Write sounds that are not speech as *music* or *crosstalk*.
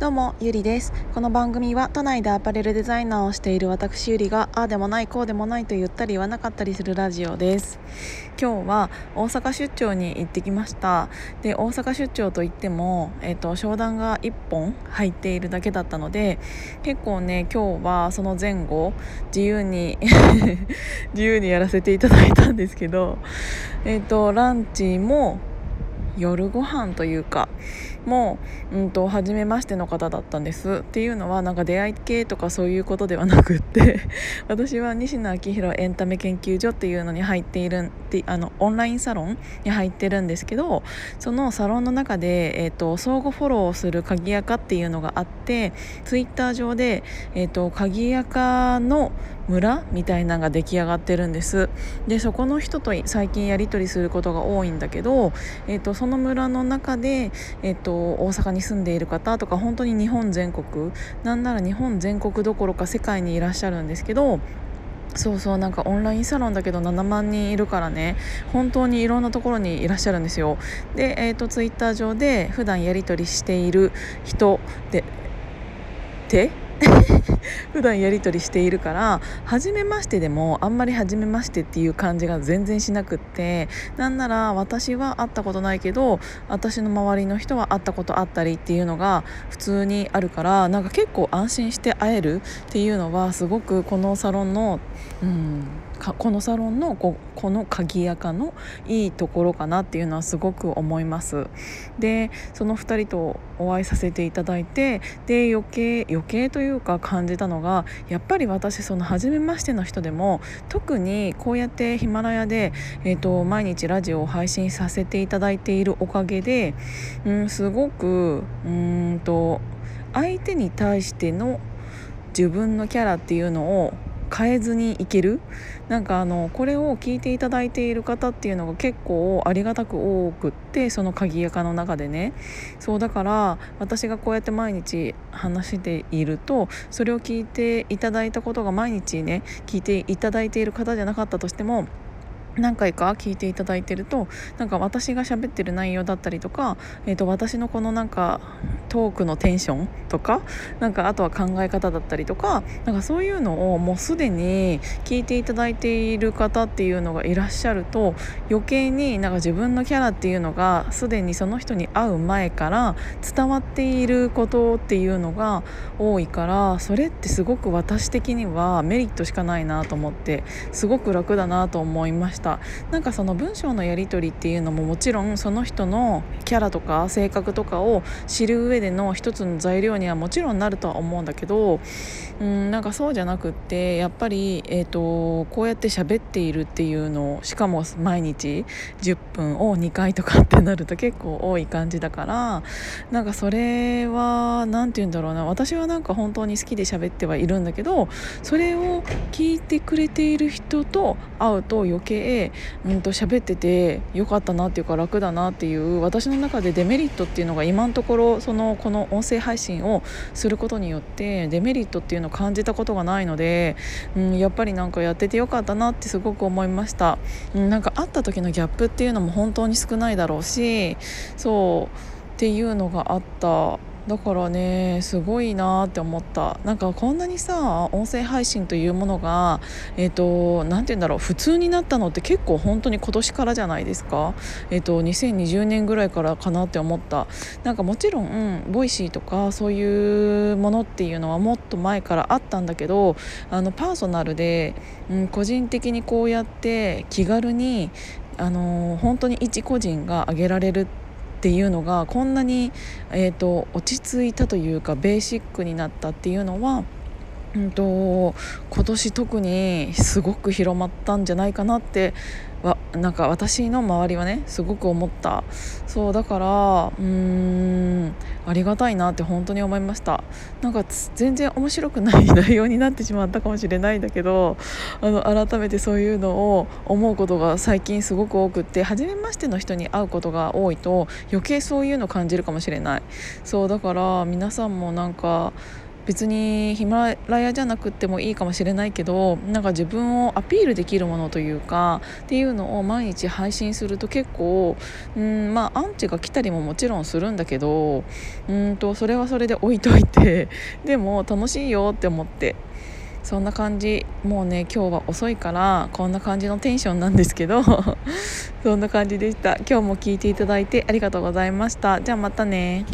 どうもゆりです。この番組は都内でアパレルデザイナーをしている私ゆりがああでもないこうでもないと言ったり言わなかったりするラジオです。今日は大阪出張に行ってきました。で大阪出張といってもえっ、ー、と商談が1本入っているだけだったので結構ね今日はその前後自由に *laughs* 自由にやらせていただいたんですけどえっ、ー、とランチも夜ご飯というかもう、うんと、初めましての方だったんです。っていうのはなんか出会い系とかそういうことではなくって *laughs* 私は西野昭弘エンタメ研究所っていうのに入っているあのオンラインサロンに入ってるんですけどそのサロンの中で、えーと、相互フォローする鍵垢っていうのがあってツイッター上で、えーと、と鍵垢の村みたいなのが出来上がってるんです。でそこの人と最近やり取りすることが多いんだけど、えー、とその村の中で、えー、と大阪に住んでいる方とか本当に日本全国なんなら日本全国どころか世界にいらっしゃるんですけどそうそうなんかオンラインサロンだけど7万人いるからね本当にいろんなところにいらっしゃるんですよ。で、えーと、ツイッター上で普段やり取りしている人でて *laughs* 普段やり取りしているから初めましてでもあんまり初めましてっていう感じが全然しなくってなんなら私は会ったことないけど私の周りの人は会ったことあったりっていうのが普通にあるからなんか結構安心して会えるっていうのはすごくこのサロンのうんこのサロンのここの鍵垢のいいところかなっていうのはすごく思います。でその2人とお会いさせていただいてで余計余計というか感じたのがやっぱり私その初めましての人でも特にこうやってヒマラヤで、えーと、毎日ラジオを配信させていただいているおかげで、うん、すごくうんと相手に対しての自分のキャラっていうのを変えずにいける？なんかあのこれを聞いていただいている方っていうのが結構ありがたく多くってその鍵垢の中でね。そうだから私がこうやって毎日話しているとそれを聞いていただいたことが毎日ね聞いていただいている方じゃなかったとしても何回か聞いていただいてるとなんか私が喋ってる内容だったりとか、えー、と私のこのなんかトークのテンションとかなんかあとは考え方だったりとかなんかそういうのをもうすでに聞いていただいている方っていうのがいらっしゃると余計になんか自分のキャラっていうのがすでにその人に会う前から伝わっていることっていうのが多いからそれってすごく私的にはメリットしかないなと思ってすごく楽だなと思いました。なんかその文章のやり取りっていうのももちろんその人のキャラとか性格とかを知る上ででの一つの材料にはもちろんなるとは思うんだけどうんなんかそうじゃなくってやっぱり、えーと、こうやって喋っているっていうのをしかも毎日10分を2回とかってなると結構多い感じだからなんかそれは何て言うんだろうな私はなんか本当に好きで喋ってはいるんだけどそれを聞いてくれている人と会うと余計、うん、と喋っててよかったなっていうか楽だなっていう私の中でデメリットっていうのが今のところそのこの音声配信をすることによってデメリットっていうのを感じたことがないので、うん、やっぱりなんかやっててよかったなってすごく思いました、うん、なんか会った時のギャップっていうのも本当に少ないだろうしそうっていうのがあっただからねすごいなって思った。なんかこんなにさ音声配信というものがえっ、ー、と何て言うんだろう普通になったのって結構本当に今年からじゃないですか。えっ、ー、と2020年ぐらいからかなって思った。なんかもちろん、うん、 Voicy とかそういうものっていうのはもっと前からあったんだけどあのパーソナルで、うん、個人的にこうやって気軽にあの本当に一個人が挙げられるってっていうのがこんなに、えーと、落ち着いたというかベーシックになったっていうのはうんと、今年特にすごく広まったんじゃないかなってわなんか私の周りはねすごく思った。そうだからうーんありがたいなって本当に思いました。なんか全然面白くない内容になってしまったかもしれないんだけどあの改めてそういうのを思うことが最近すごく多くって初めましての人に会うことが多いと余計そういうの感じるかもしれない。そうだから皆さんもなんか別にヒマラヤじゃなくてもいいかもしれないけどなんか自分をアピールできるものというかっていうのを毎日配信すると結構うんまあアンチが来たりももちろんするんだけどうんとそれはそれで置いといて *laughs* でも楽しいよって思って。そんな感じ。もうね今日は遅いからこんな感じのテンションなんですけど *laughs* そんな感じでした。今日も聞いていただいてありがとうございました。じゃあまたね。